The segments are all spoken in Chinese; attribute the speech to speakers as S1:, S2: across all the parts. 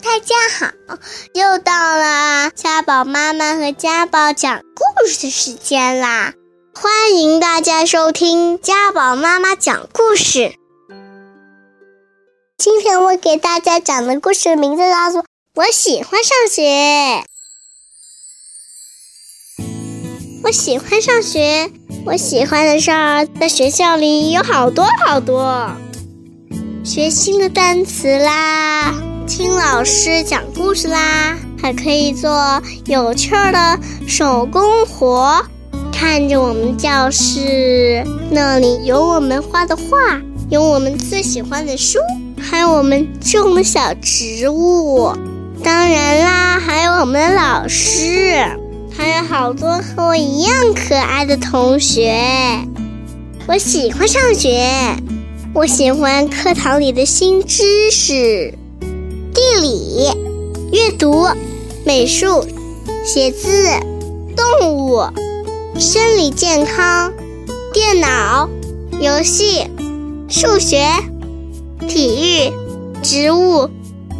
S1: 大家好，又到了家宝妈妈和家宝讲故事的时间啦！欢迎大家收听家宝妈妈讲故事。今天我给大家讲的故事名字叫做《我喜欢上学》。我喜欢上学，我喜欢的事儿在学校里有好多好多，学新的单词啦。听老师讲故事啦，还可以做有趣的手工活，看着我们教室那里有我们画的画，有我们最喜欢的书，还有我们种的小植物。当然啦，还有我们的老师，还有好多和我一样可爱的同学。我喜欢上学，我喜欢课堂里的新知识。地理、阅读、美术、写字、动物、生理健康、电脑、游戏、数学、体育、植物、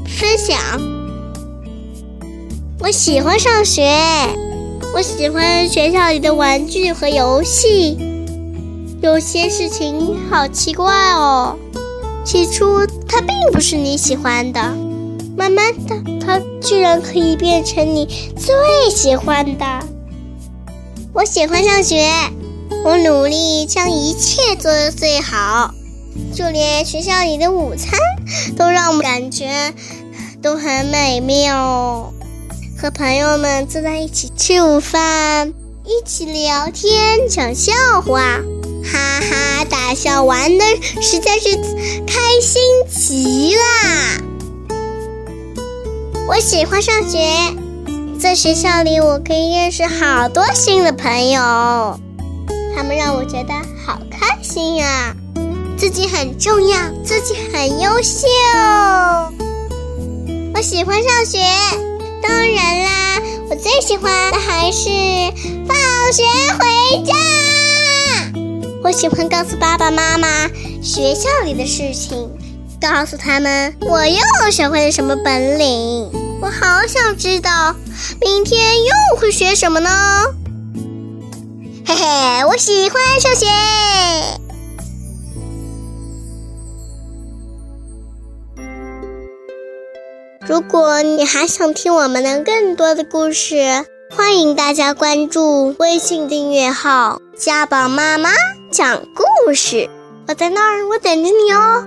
S1: 分享。我喜欢上学，我喜欢学校里的玩具和游戏。有些事情好奇怪哦，起初它并不是你喜欢的。慢慢的，它居然可以变成你最喜欢的。我喜欢上学，我努力将一切做得最好，就连学校里的午餐都让我感觉都很美妙。和朋友们坐在一起吃午饭，一起聊天讲笑话，哈哈大笑，玩的实在是开心极了。我喜欢上学，在学校里我可以认识好多新的朋友，他们让我觉得好开心呀！自己很重要，自己很优秀。我喜欢上学，当然啦，我最喜欢的还是放学回家。我喜欢告诉爸爸妈妈学校里的事情。告诉他们，我又学会了什么本领？我好想知道，明天又会学什么呢？嘿嘿，我喜欢上学。如果你还想听我们的更多的故事，欢迎大家关注微信订阅号“家宝妈妈讲故事”。我在那儿，我等着你哦。